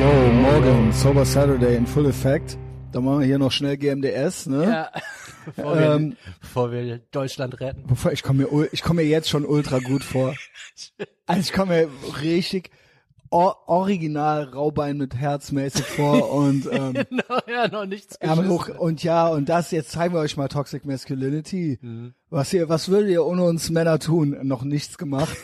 Yo, morgen, Sober Saturday in Full Effect. Da machen wir hier noch schnell GMDS, ne? Ja, bevor, wir, Ähm, bevor wir Deutschland retten. Bevor ich komme mir, ich komme mir jetzt schon ultra gut vor. Also ich komme mir richtig or original Raubein mit Herz mäßig vor und ähm, Genau, ja, noch nichts Ärmel hoch und ja und das jetzt zeigen wir euch mal Toxic Masculinity. Mhm. Was ihr, was würdet ihr ohne uns Männer tun? Noch nichts gemacht.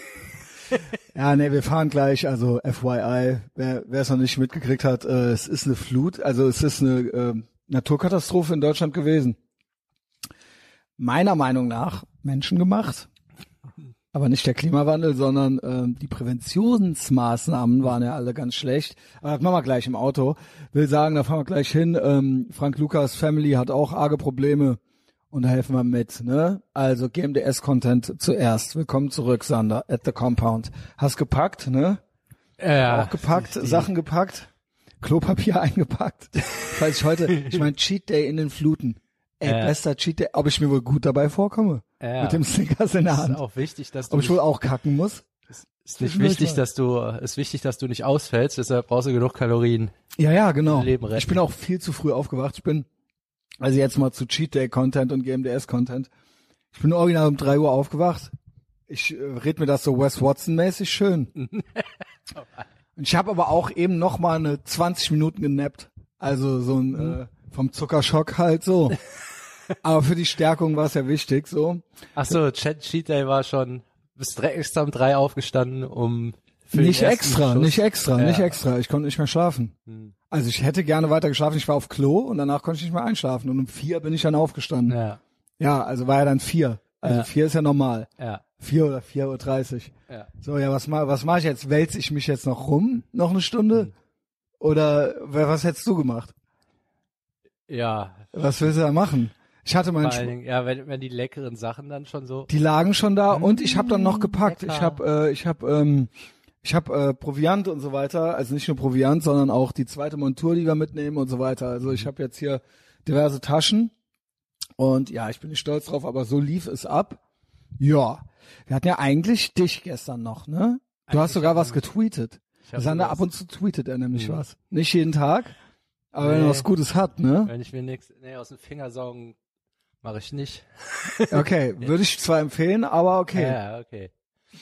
ja, nee, wir fahren gleich. Also FYI, wer es noch nicht mitgekriegt hat, äh, es ist eine Flut. Also es ist eine äh, Naturkatastrophe in Deutschland gewesen. Meiner Meinung nach menschengemacht. Aber nicht der Klimawandel, sondern ähm, die Präventionsmaßnahmen waren ja alle ganz schlecht. Aber das machen wir gleich im Auto. Will sagen, da fahren wir gleich hin. Ähm, Frank Lukas Family hat auch arge Probleme und da helfen wir mit. Ne? Also GMDS-Content zuerst. Willkommen zurück, Sander, at the Compound. Hast gepackt, ne? Ja, Auch gepackt, Sachen gepackt, Klopapier eingepackt. Falls ich heute, ich mein Cheat Day in den Fluten. Ey, Ja. bester Cheat Day, ob ich mir wohl gut dabei vorkomme. Ja. Mit dem Snickers in der ist Hand. auch wichtig, dass du Ob ich wohl auch kacken muss? ist nicht wichtig, dass du ist wichtig, dass du nicht ausfällst. Deshalb brauchst du genug Kalorien. Ja, ja, genau. Leben retten. Ich bin auch viel zu früh aufgewacht. Ich bin, also jetzt mal zu Cheat Day Content und GMDS Content. Ich bin original um drei Uhr aufgewacht. Ich äh, red mir das so Wes Watson mäßig schön. und ich habe aber auch eben noch mal eine 20 Minuten genappt. Also so ein äh, vom Zuckerschock halt so. aber für die Stärkung war es ja wichtig so. Ach so, Chat Cheat Day war schon bist direkt um drei aufgestanden, um Nicht extra, Schuss- nicht extra, Ja. nicht extra. Ich konnte nicht mehr schlafen. Hm. Also ich hätte gerne weiter geschlafen. Ich war auf Klo und danach konnte ich nicht mehr einschlafen. Und um vier bin ich dann aufgestanden. Ja, Ja, also war ja dann vier. Also Ja. vier ist ja normal. ja, Vier oder vier Uhr. dreißig. ja. So, ja, was mach, was mach ich jetzt? Wälze ich mich jetzt noch rum? Noch eine Stunde? Hm. Oder wa- was hättest du gemacht? Ja, Was willst du da machen? Ich hatte vor meinen allen Sch Dingen, ja, wenn, wenn die leckeren Sachen dann schon so. die lagen schon da und ich habe dann noch gepackt. lecker. Ich habe äh, ich habe ähm, ich habe äh, Proviant und so weiter, also nicht nur Proviant, sondern auch die zweite Montur, die wir mitnehmen und so weiter. Also ich habe jetzt hier diverse Taschen und ja, ich bin nicht stolz drauf, aber so lief es ab. Ja, wir hatten ja eigentlich dich gestern noch, ne? Du hast Eigentlich sogar was getweetet. Sander ab und zu tweetet er nämlich Mhm. was. Nicht jeden Tag, aber wenn er Nee. was Gutes hat, ne? Wenn ich mir nichts, nee, aus den Finger saugen, mache ich nicht. Okay, würde ich zwar empfehlen, aber okay, Ja, okay.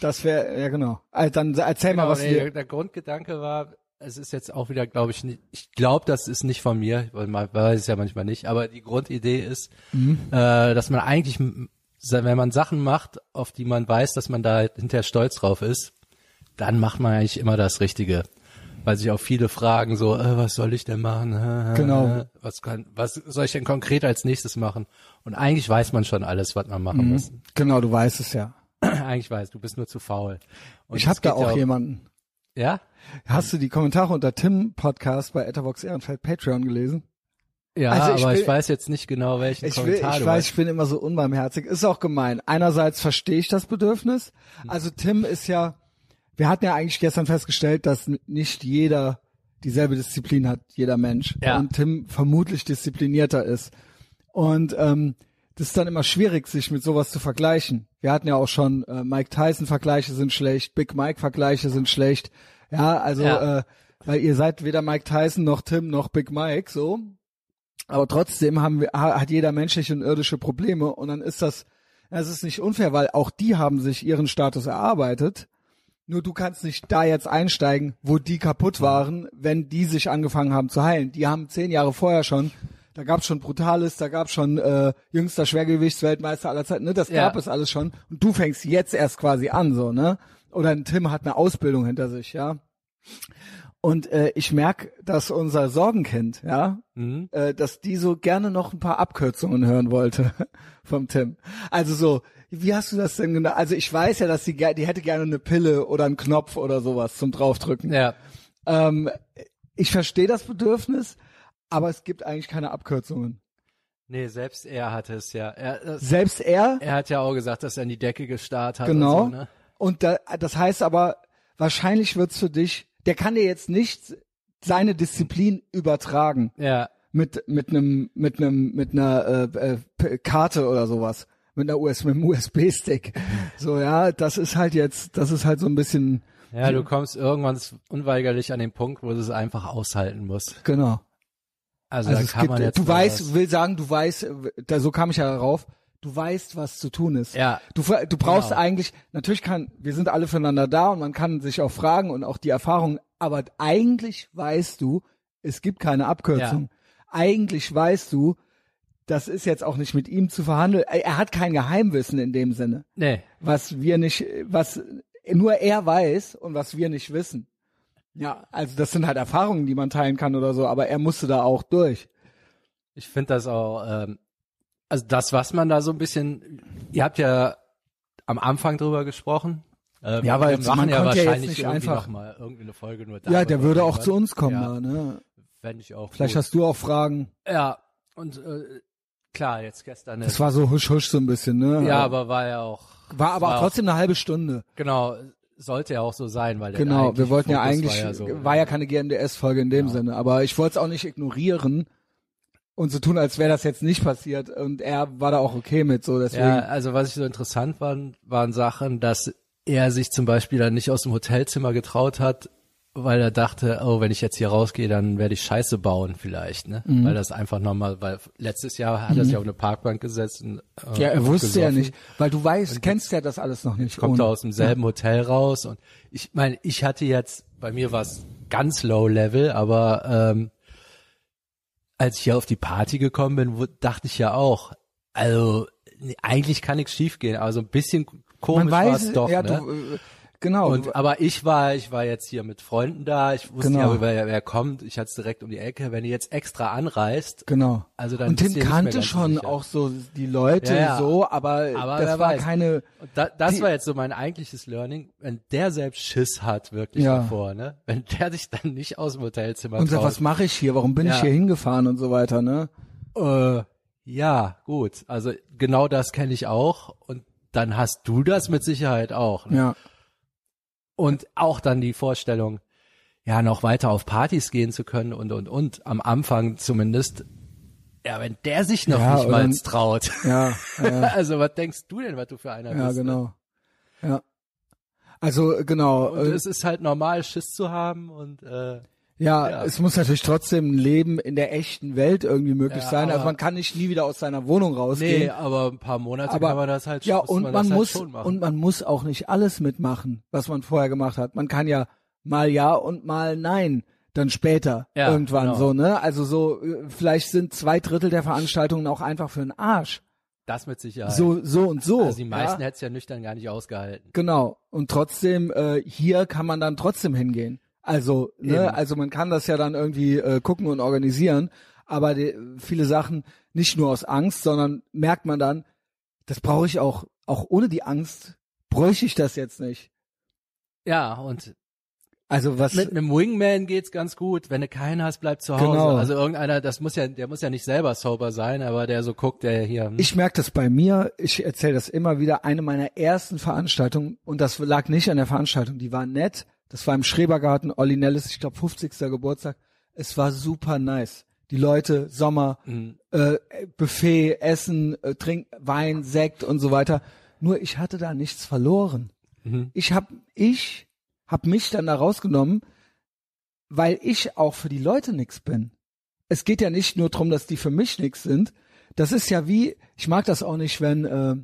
Das wäre ja genau. Also dann erzähl mal, Genau, was nee, dir der, Grundgedanke war, es ist jetzt auch wieder, glaube ich, nicht, ich glaube, das ist nicht von mir, weil man weiß es ja manchmal nicht, aber die Grundidee ist, Mhm. äh, dass man eigentlich, wenn man Sachen macht, auf die man weiß, dass man da hinterher stolz drauf ist, dann macht man eigentlich immer das Richtige. Weil sich auch viele fragen so, äh, was soll ich denn machen? Äh, Genau. Was kann, was soll ich denn konkret als nächstes machen? Und eigentlich weiß man schon alles, was man machen Mhm. muss. Genau, du weißt es ja. eigentlich weiß, du bist nur zu faul. Und ich habe da geht ja auch jemanden. Ja? Hast du die Kommentare unter Tim Podcast bei Etherbox Ehrenfeld Patreon gelesen? Ja, Also ich aber will- ich weiß jetzt nicht genau, welchen Ich will, Kommentar ich du weiß, hast. ich bin immer so unbarmherzig. Ist auch gemein. Einerseits verstehe ich das Bedürfnis. Also Tim ist ja, wir hatten ja eigentlich gestern festgestellt, dass nicht jeder dieselbe Disziplin hat, jeder Mensch. Ja. Und Tim vermutlich disziplinierter ist. Und ähm, das ist dann immer schwierig, sich mit sowas zu vergleichen. Wir hatten ja auch schon äh, Mike Tyson Vergleiche sind schlecht, Big Mike Vergleiche sind schlecht. Ja, also Ja. Äh, weil ihr seid weder Mike Tyson noch Tim noch Big Mike so. Aber trotzdem haben wir, ha- hat jeder menschliche und irdische Probleme und dann ist das, das ist nicht unfair, weil auch die haben sich ihren Status erarbeitet. Nur du kannst nicht da jetzt einsteigen, wo die kaputt waren, wenn die sich angefangen haben zu heilen. Die haben zehn Jahre vorher schon, da gab's schon Brutalis, da gab's schon äh, jüngster Schwergewichtsweltmeister aller Zeiten, ne? Das Ja. gab es alles schon. Und du fängst jetzt erst quasi an, so, ne? Oder ein Tim hat eine Ausbildung hinter sich, ja. Und äh, ich merk, dass unser Sorgenkind, ja, Mhm. äh, dass die so gerne noch ein paar Abkürzungen hören wollte vom Tim. Also so, wie hast du das denn genau? Also ich weiß ja, dass sie ger- die hätte gerne eine Pille oder einen Knopf oder sowas zum draufdrücken. Ja, Ähm, ich verstehe das Bedürfnis, aber es gibt eigentlich keine Abkürzungen. nee, selbst er hatte es ja. Er, das, Selbst er, er hat ja auch gesagt, dass er in die Decke gestarrt hat. genau. Und so, ne? Und da, das heißt aber, wahrscheinlich wird's für dich, der kann dir jetzt nicht seine Disziplin übertragen. Ja, mit mit einem mit einem mit einer äh, äh, Karte oder sowas. mit einer US mit einem USB-Stick. So ja, das ist halt jetzt, das ist halt so ein bisschen Ja, du kommst irgendwann unweigerlich an den Punkt, wo du es einfach aushalten musst. genau. Also, Also da es kann gibt, man jetzt du weißt, will sagen, du weißt, da, so kam ich ja darauf, du weißt, was zu tun ist. Ja. Du, du brauchst Genau. eigentlich, natürlich kann, wir sind alle füreinander da und man kann sich auch fragen und auch die Erfahrung, aber eigentlich weißt du, es gibt keine Abkürzung. Eigentlich weißt du, das ist jetzt auch nicht mit ihm zu verhandeln. Er er hat kein Geheimwissen in dem Sinne, Nee, was wir nicht, was nur er weiß und was wir nicht wissen. Ja, also das sind halt Erfahrungen, die man teilen kann oder so, aber er musste da auch durch. ich finde das auch, ähm, also das, was man da so ein bisschen, ihr habt ja am Anfang drüber gesprochen. Äh, Ja, weil wir machen man ja ja wahrscheinlich nicht irgendwie einfach- mal irgendwie eine Folge nur Ja, der würde auch zu uns kommen Ja, da, ne? Fände ich auch Vielleicht gut. hast du auch Fragen. Ja, und äh, klar, jetzt gestern. Das war so husch husch so ein bisschen, ne? ja, aber war ja auch. war aber war auch trotzdem eine halbe Stunde. Genau, sollte ja auch so sein, weil der Genau, wir wollten ja Fokus eigentlich, war ja, so, war ja keine GNDS-Folge in dem Ja. Sinne, aber ich wollte es auch nicht ignorieren und so tun, als wäre das jetzt nicht passiert und er war da auch okay mit, so deswegen. Ja, also was ich so interessant fand, waren Sachen, dass er sich zum Beispiel dann nicht aus dem Hotelzimmer getraut hat, weil er dachte, oh, wenn ich jetzt hier rausgehe, dann werde ich Scheiße bauen vielleicht, ne? Mhm. Weil das einfach nochmal, weil letztes Jahr hat er sich auf eine Parkbank gesetzt und äh, ja, er wusste ja gesoffen. nicht, weil du weißt, kennst ja das alles noch nicht. kommt ohne. er aus demselben Hotel raus und ich meine, ich hatte jetzt, bei mir war es ganz low level, aber ähm, als ich hier auf die Party gekommen bin, wo, dachte ich ja auch, also eigentlich kann nichts schiefgehen, aber so ein bisschen komisch war es doch. ja, ne? du, äh, genau. und, aber ich war, ich war jetzt hier mit Freunden da, ich wusste Genau. ja, wer, wer kommt, ich hatte es direkt um die Ecke, wenn ihr jetzt extra anreist, genau. also dann und Tim kannte schon sicher. auch so die Leute Ja, ja. so, aber, Aber das war weiß. keine, da, das Die- war jetzt so mein eigentliches Learning, wenn der selbst Schiss hat, wirklich Ja. davor, ne? Wenn der sich dann nicht aus dem Hotelzimmer und sagt, was mache ich hier, warum bin ich hier hingefahren und so weiter, ne? äh, ja, gut. Also genau das kenne ich auch. Und dann hast du das mit Sicherheit auch. Ne? Ja. Und auch dann die Vorstellung, ja, noch weiter auf Partys gehen zu können und, und, und. Am Anfang zumindest. Ja, wenn der sich noch Ja, nicht mal traut. Ja, ja. also was denkst du denn, was du für einer Ja, bist? ne? genau. Ja. Also genau. Und äh, es ist halt normal, Schiss zu haben und äh, ja, ja. es muss natürlich trotzdem ein Leben in der echten Welt irgendwie möglich Ja, sein. Also man kann nicht nie wieder aus seiner Wohnung nee, rausgehen. aber ein paar Monate aber kann man das halt ja, und man, man, halt muss schon machen. und man muss auch nicht alles mitmachen, was man vorher gemacht hat. Man kann ja mal ja und mal nein. Dann später Ja, irgendwann genau. so, ne? Also so, äh, vielleicht sind zwei Drittel der Veranstaltungen auch einfach für den Arsch. das mit Sicherheit. So, so und so. also die meisten ja? hätte es ja nüchtern gar nicht ausgehalten. Genau. Und trotzdem, äh, hier kann man dann trotzdem hingehen. Also, ne, Eben. also man kann das ja dann irgendwie äh, gucken und organisieren, aber die, viele Sachen nicht nur aus Angst, sondern merkt man dann, das brauche ich auch, auch ohne die Angst, bräuchte ich das jetzt nicht. Ja, und Also was, mit einem Wingman geht's ganz gut. Wenn du keinen hast, bleib zu Hause. Genau. Also irgendeiner, das muss ja, der muss ja nicht selber sober sein, aber der so guckt, der hier. hm, ich merke das bei mir, ich erzähle das immer wieder, eine meiner ersten Veranstaltungen, und das lag nicht an der Veranstaltung, die war nett, das war im Schrebergarten, Olli Nellis, ich glaube 50. Geburtstag, es war super nice. Die Leute, Sommer, hm, äh, Buffet, Essen, äh, Trink, Wein, Sekt und so weiter. Nur ich hatte da nichts verloren. Mhm. Ich hab, ich hab mich dann da rausgenommen, weil ich auch für die Leute nix bin. Es geht ja nicht nur drum, dass die für mich nix sind. Das ist ja wie, ich mag das auch nicht, wenn, äh,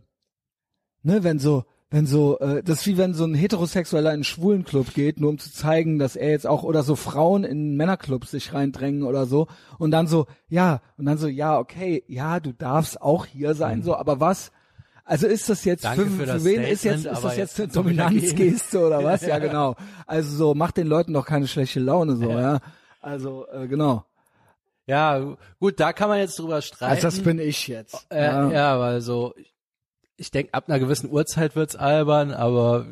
ne, wenn so, wenn so, äh, das ist wie wenn so ein Heterosexueller in einen schwulen Club geht, nur um zu zeigen, dass er jetzt auch, oder so Frauen in Männerclubs sich reindrängen oder so, und dann so, ja, und dann so, ja, okay, ja, du darfst auch hier sein, so, aber was? Also ist das jetzt, Danke für, für für wen ist jetzt, ist das jetzt eine Dominanzgeste oder was? Ja, genau. Also so, macht den Leuten doch keine schlechte Laune, so, ja. Also, äh, genau. Ja, gut, da kann man jetzt drüber streiten. Also das bin ich jetzt. äh, ja. weil so, ich denke, ab einer gewissen Uhrzeit wird's albern, aber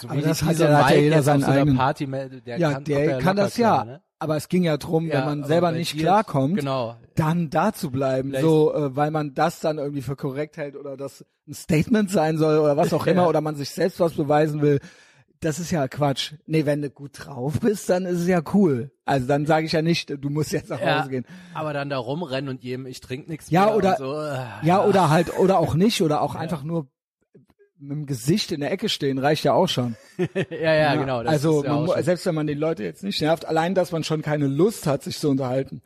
so Aber wie das hat ja- hat ja Mike jeder seinen so eigenen- Party meldet, der ja, kann, der kann das ja. klar, ne? Aber es ging ja drum, Ja, wenn man selber nicht klarkommt, Genau. dann da zu bleiben, Vielleicht- so, äh, weil man das dann irgendwie für korrekt hält oder das ein Statement sein soll oder was auch immer oder man sich selbst was beweisen will. Das ist ja Quatsch. Nee, wenn du gut drauf bist, dann ist es ja cool. Also dann sage ich ja nicht, du musst jetzt nach Ja, Hause gehen. aber dann da rumrennen und jedem, ich trinke nichts Ja, mehr oder- so. äh, Ja, oder halt, oder auch nicht, oder auch einfach nur mit dem Gesicht in der Ecke stehen, reicht ja auch schon. ja, ja, genau. Das also ja man, selbst wenn man die Leute jetzt nicht nervt, allein, dass man schon keine Lust hat, sich zu unterhalten.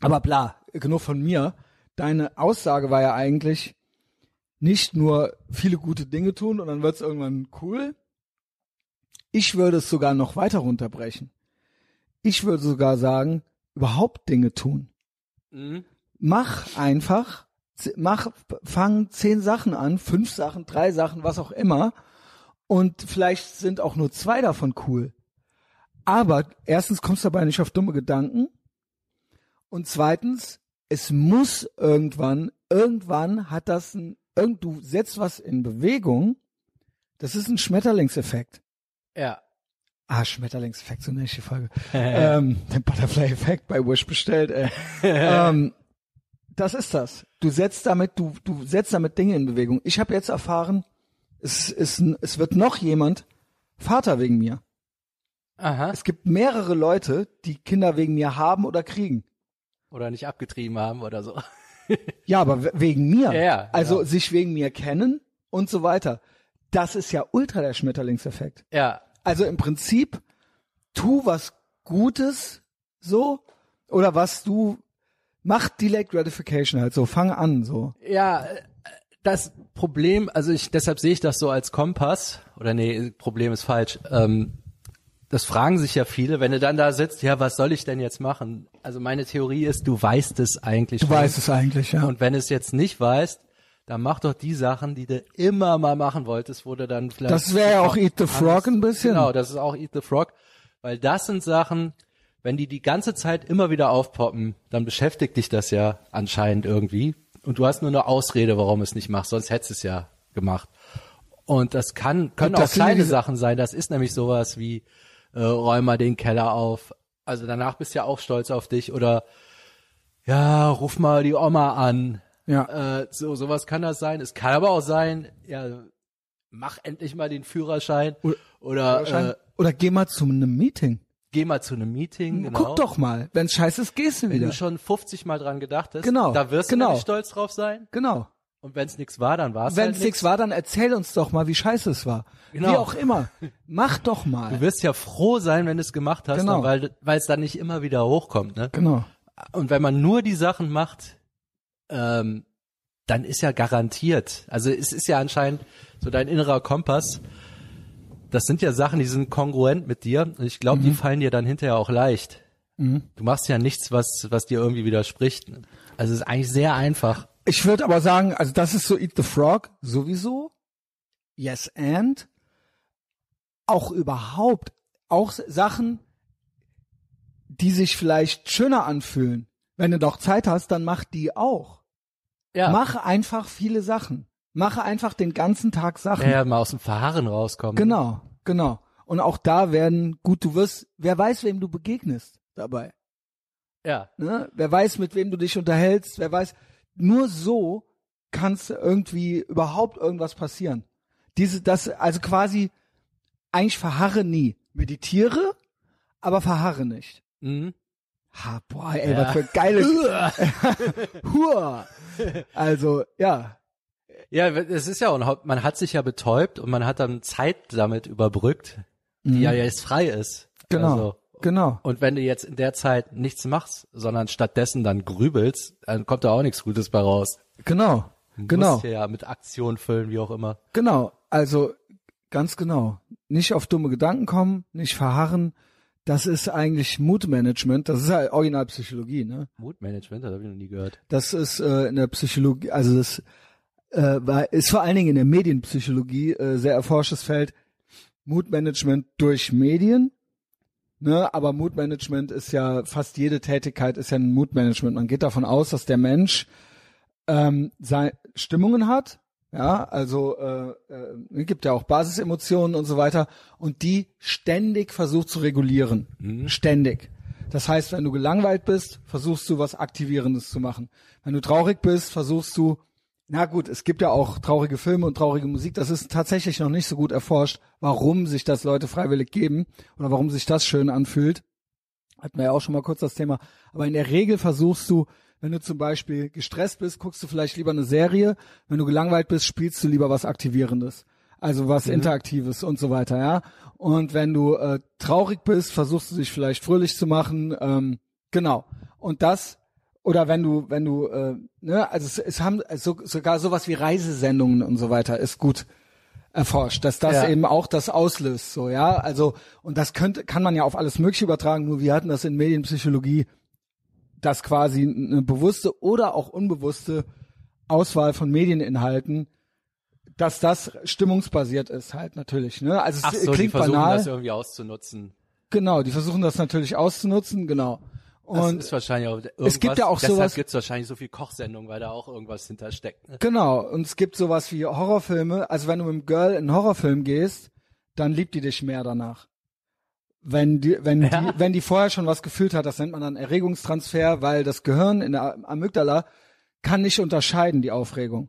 Aber bla, genug von mir. Deine Aussage war ja eigentlich nicht nur viele gute Dinge tun und dann wird's irgendwann cool. Ich würde es sogar noch weiter runterbrechen. Ich würde sogar sagen, überhaupt Dinge tun. Mhm. Mach einfach, mach, fang zehn Sachen an, fünf Sachen, drei Sachen, was auch immer. Und vielleicht sind auch nur zwei davon cool. Aber erstens kommst du dabei nicht auf dumme Gedanken. Und zweitens, es muss irgendwann, irgendwann hat das ein, irgend, du setzt was in Bewegung. Das ist ein Schmetterlingseffekt. Ja. Ah, Schmetterlingseffekt, so nenne ich die Folge. ähm, den Butterfly-Effekt bei Wish bestellt, ey. ähm, das ist das. Du setzt damit, du, du setzt damit Dinge in Bewegung. Ich habe jetzt erfahren, es ein- es wird noch jemand Vater wegen mir. Aha. Es gibt mehrere Leute, die Kinder wegen mir haben oder kriegen. Oder nicht abgetrieben haben oder so. Ja, aber we- wegen mir. Ja, ja, also ja. sich wegen mir kennen und so weiter. Das ist ja ultra der Schmetterlingseffekt. Ja. Also im Prinzip, tu was Gutes, so, oder was du, mach Delayed Gratification halt so, fang an, so. Ja, äh, das Problem, also ich, deshalb sehe ich das so als Kompass, oder nee, Problem ist falsch. Ähm, das fragen sich ja viele, wenn du dann da sitzt, ja, was soll ich denn jetzt machen? Also meine Theorie ist, du weißt es eigentlich Du schon. weißt es eigentlich, ja. Und wenn du es jetzt nicht weißt, dann mach doch die Sachen, die du immer mal machen wolltest, wo du dann vielleicht. Das wäre ja auch Eat the Frog ein bisschen. Genau, das ist auch Eat the Frog, weil das sind Sachen, wenn die die ganze Zeit immer wieder aufpoppen, dann beschäftigt dich das ja anscheinend irgendwie und du hast nur eine Ausrede, warum es nicht machst, sonst hättest du es ja gemacht. Und das kann können das auch kleine Sachen sein. Das ist nämlich sowas wie äh, räum mal den Keller auf. Also danach bist du ja auch stolz auf dich oder ja, ruf mal die Oma an. Ja. Äh, so sowas kann das sein. Es kann aber auch sein, ja, mach endlich mal den Führerschein Oder- oder, äh, Oder geh mal zu einem Meeting. geh mal zu einem Meeting. Genau. Guck doch mal. Wenn's scheiße ist, gehst du Wenn wieder. du schon 50 Mal dran gedacht hast, Genau, da wirst genau. du nämlich stolz drauf sein. Genau. Und wenn es nichts war, dann war es Wenn halt es nichts war, dann erzähl uns doch mal, wie scheiße es war. Genau. Wie auch immer. Mach doch Du mal. wirst ja froh sein, wenn du es gemacht hast, Genau. dann, weil weil es dann nicht immer wieder hochkommt. Ne? Genau. Und wenn man nur die Sachen macht, ähm, dann ist ja garantiert. Also es ist ja anscheinend so dein innerer Kompass. Das sind ja Sachen, die sind kongruent mit dir. Und ich glaube, Mhm. die fallen dir dann hinterher auch leicht. Du machst ja nichts, was, was dir irgendwie widerspricht. Also es ist eigentlich sehr einfach. Ich würde aber sagen, also das ist so Eat the Frog sowieso. Yes and. Auch überhaupt. Auch Sachen, die sich vielleicht schöner anfühlen. Wenn du doch Zeit hast, dann mach die auch. Ja. Mach einfach viele Sachen. Mache einfach den ganzen Tag Sachen. Ja, ja, mal aus dem Verharren rauskommen. Genau, genau. Und auch da werden, gut, du wirst, wer weiß, wem du begegnest dabei. Ja. Ne? Wer weiß, mit wem du dich unterhältst, wer weiß. Nur so kannst irgendwie überhaupt irgendwas passieren. Diese, das, also quasi, eigentlich verharre nie. Meditiere, aber verharre nicht. Mhm. Ha, boah, ey, Ja. was für geile. Hua. Also, ja. Ja, es ist ja, und man hat sich ja betäubt und man hat dann Zeit damit überbrückt, die Mhm. ja jetzt frei ist. Genau. Also, Genau. und wenn du jetzt in der Zeit nichts machst, sondern stattdessen dann grübelst, dann kommt da auch nichts Gutes bei raus. Genau. Du Genau. musst ja mit Aktion füllen, wie auch immer. Genau, also ganz genau. Nicht auf dumme Gedanken kommen, nicht verharren. Das ist eigentlich Mutmanagement. Das ist ja Originalpsychologie, ne? Mutmanagement, das habe ich noch nie gehört. Das ist äh, in der Psychologie, also das äh, war, ist vor allen Dingen in der Medienpsychologie äh, sehr erforschtes Feld. Mutmanagement durch Medien. Ne, aber Mutmanagement ist ja fast jede Tätigkeit ist ja ein Mutmanagement. Man geht davon aus, dass der Mensch ähm, sei, Stimmungen hat, ja, also äh, äh, gibt ja auch Basisemotionen und so weiter und die ständig versucht zu regulieren, ständig. Das heißt, wenn du gelangweilt bist, versuchst du was Aktivierendes zu machen. Wenn du traurig bist, versuchst du Na gut, es gibt ja auch traurige Filme und traurige Musik. Das ist tatsächlich noch nicht so gut erforscht, warum sich das Leute freiwillig geben oder warum sich das schön anfühlt. Hatten wir ja auch schon mal kurz das Thema. Aber in der Regel versuchst du, wenn du zum Beispiel gestresst bist, guckst du vielleicht lieber eine Serie. Wenn du gelangweilt bist, spielst du lieber was Aktivierendes. Also was Interaktives und so weiter, ja. Und wenn du äh, traurig bist, versuchst du dich vielleicht fröhlich zu machen. Ähm, genau. Und das oder wenn du, wenn du, äh, ne, also es, es haben so, sogar sowas wie Reisesendungen und so weiter ist gut erforscht, dass das Ja. eben auch das auslöst, so, ja. Also, und das könnte, kann man ja auf alles Mögliche übertragen, nur wir hatten das in Medienpsychologie, dass quasi eine bewusste oder auch unbewusste Auswahl von Medieninhalten, dass das stimmungsbasiert ist halt natürlich, ne? Also es Ach so, die klingt versuchen banal. das irgendwie auszunutzen. genau, die versuchen das natürlich auszunutzen, genau. Das Und ist wahrscheinlich auch irgendwas, gibt ja auch deshalb sowas- gibt's wahrscheinlich so viel Kochsendungen, weil da auch irgendwas hintersteckt. Ne? Genau, und es gibt sowas wie Horrorfilme. Also wenn du mit einem Girl in einen Horrorfilm gehst, dann liebt die dich mehr danach. Wenn die, wenn Ja. die, wenn die vorher schon was gefühlt hat, das nennt man dann Erregungstransfer, weil das Gehirn in der Amygdala kann nicht unterscheiden, die Aufregung.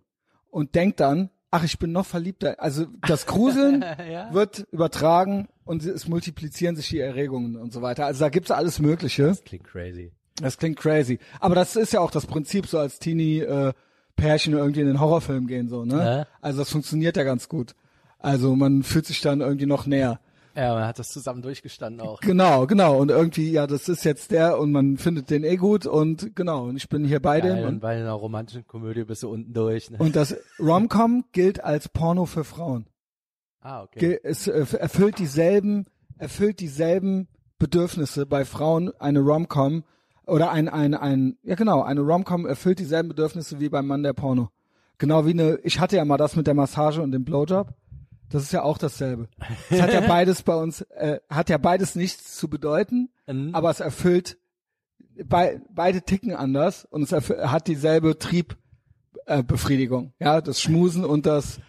Und denkt dann, ach, ich bin noch verliebter. Also das Gruseln Ja. wird übertragen und es multiplizieren sich die Erregungen und so weiter. Also da gibt's alles Mögliche. Das klingt crazy. Das klingt crazy. Aber das ist ja auch das Prinzip, so als Teenie äh, Pärchen irgendwie in den Horrorfilm gehen, so, ne? Ja. Also das funktioniert ja ganz gut. Also man fühlt sich dann irgendwie noch näher. Ja, man hat das zusammen durchgestanden auch. Genau, genau. Und irgendwie, ja, das ist jetzt der und man findet den eh gut und genau. Und ich bin hier bei dem. Geil, und Und, bei einer romantischen Komödie bist du unten durch. Ne? und das Rom-Com gilt als Porno für Frauen. ah, okay. Es äh, erfüllt dieselben, erfüllt dieselben Bedürfnisse bei Frauen eine Rom-Com oder ein, ein, ein, ja genau, eine Rom-Com erfüllt dieselben Bedürfnisse wie beim Mann der Porno. Genau wie eine, ich hatte ja mal das mit der Massage und dem Blowjob. Das ist ja auch dasselbe. Es hat ja beides bei uns, äh, hat ja beides nichts zu bedeuten, Mhm. aber es erfüllt, bei, beide ticken anders und es hat dieselbe Triebbefriedigung. Äh, ja, das Schmusen und das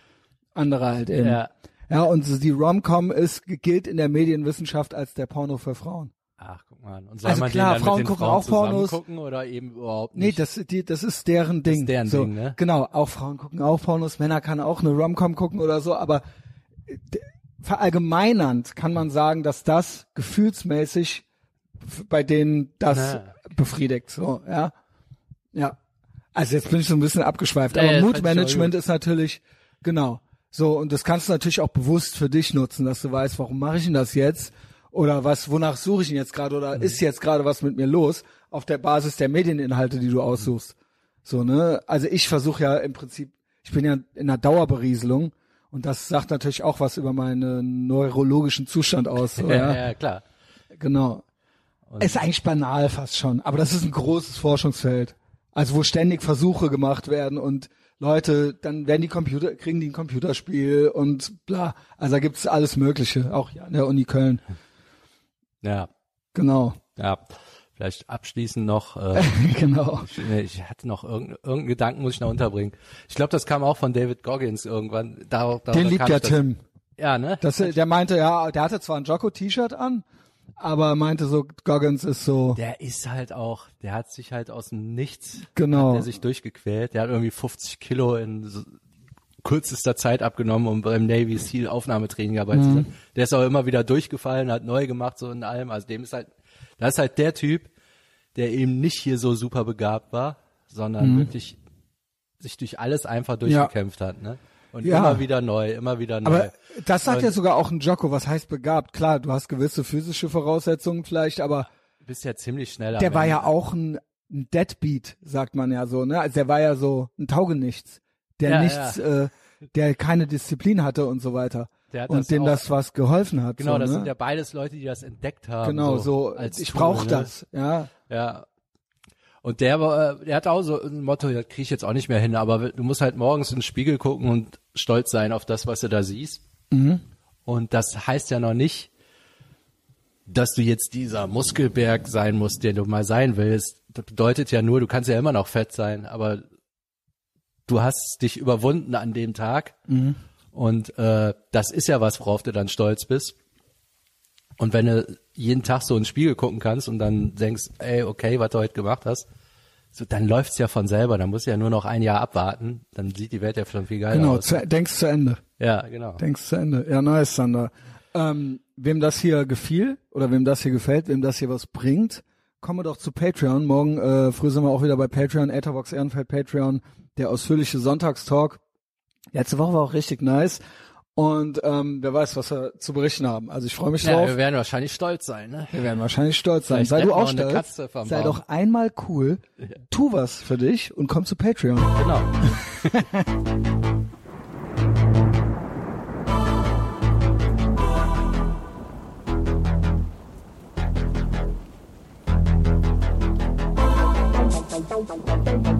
andere halt eben. Ja. Ja, und so die Rom-Com ist, gilt in der Medienwissenschaft als der Porno für Frauen. Ach, guck mal. Und soll Also man klar, den dann Frauen mit den gucken Frauen auch Pornos. gucken oder eben überhaupt Nee, nicht? das, die, das ist deren Ding. deren so, Ding, ne? Genau, auch Frauen gucken auch Pornos, Männer kann auch eine Rom-Com gucken oder so, aber verallgemeinernd kann man sagen, dass das gefühlsmäßig bei denen das Na. befriedigt, so, ja. Ja. Also jetzt bin ich so ein bisschen abgeschweift, Ja, aber Moodmanagement ist natürlich, genau. So, und das kannst du natürlich auch bewusst für dich nutzen, dass du weißt, warum mache ich denn das jetzt? Oder was, wonach suche ich denn jetzt gerade? Oder Mhm. ist jetzt gerade was mit mir los? Auf der Basis der Medieninhalte, die du aussuchst. So, ne? Also ich versuche ja im Prinzip, ich bin ja in einer Dauerberieselung und das sagt natürlich auch was über meinen neurologischen Zustand aus. So, ja, ja? klar. Genau. ist eigentlich banal fast schon, aber das ist ein großes Forschungsfeld. Also wo ständig Versuche gemacht werden und Leute, dann werden die Computer, kriegen die ein Computerspiel und bla. Also da gibt's alles Mögliche, auch hier an der Uni Köln. Ja, Genau. ja. Vielleicht abschließend noch, äh, genau. ich, nee, ich hatte noch irgendeinen irgendeinen Gedanken, muss ich noch unterbringen. Ich glaube, das kam auch von David Goggins irgendwann. Da, da, Den liebt ja Tim. Ja, ne? Das, der meinte, ja, der hatte zwar ein Jocko-T-Shirt an, aber meinte so, Goggins ist so, Der ist halt auch, der hat sich halt aus dem Nichts, Genau. der sich durchgequält. Der hat irgendwie 50 Kilo in so kürzester Zeit abgenommen und beim Navy Seal Aufnahmetraining gearbeitet. Mhm. hat. Der ist auch immer wieder durchgefallen, hat neu gemacht so in allem. Also dem ist halt, das ist halt der Typ, der eben nicht hier so super begabt war, sondern wirklich sich durch alles einfach durchgekämpft hat, ne? Und Ja. immer wieder neu, immer wieder neu. aber das sagt Und- ja sogar auch ein Jocko, was heißt begabt? Klar, du hast gewisse physische Voraussetzungen vielleicht, aber Du bist ja ziemlich schnell. der war Ende. ja auch ein, ein Deadbeat, sagt man ja so, ne? Also der war ja so ein Taugenichts, der Ja, nichts, Äh, der keine Disziplin hatte und so weiter. Und dem auch- das was geholfen hat. Genau, so, das ne? sind ja beides Leute, die das entdeckt haben. genau so. als ich brauche ne? das, ja. Ja. Und der war, äh, der hat auch so ein Motto, das kriege ich jetzt auch nicht mehr hin, aber du musst halt morgens in den Spiegel gucken und stolz sein auf das, was du da siehst. Mhm. Und das heißt ja noch nicht, dass du jetzt dieser Muskelberg sein musst, der du mal sein willst. Das bedeutet ja nur, du kannst ja immer noch fett sein, aber du hast dich überwunden an dem Tag. Mhm. Und äh, das ist ja was, worauf du dann stolz bist. Und wenn du jeden Tag so in den Spiegel gucken kannst und dann denkst, ey, okay, was du heute gemacht hast, so, dann läuft's ja von selber. Dann muss ja nur noch ein Jahr abwarten. Dann sieht die Welt ja schon viel geiler Genau, aus. zu, denkst zu Ende. Ja, genau. Denkst zu Ende. Ja, nice, Sander. Ähm, wem das hier gefiel oder wem das hier gefällt, wem das hier was bringt, komme doch zu Patreon. Morgen äh, früh sind wir auch wieder bei Patreon, Etherbox Ehrenfeld Patreon, der ausführliche Sonntagstalk. Letzte Woche war auch richtig nice. Und ähm, wer weiß, was wir zu berichten haben. Also ich freue mich Ja, drauf. wir werden wahrscheinlich stolz sein, ne? Wir werden wahrscheinlich stolz sein. Vielleicht Sei du auch stolz. Katze vom Sei Baum. doch einmal cool. Tu was für dich und komm zu Patreon. Genau.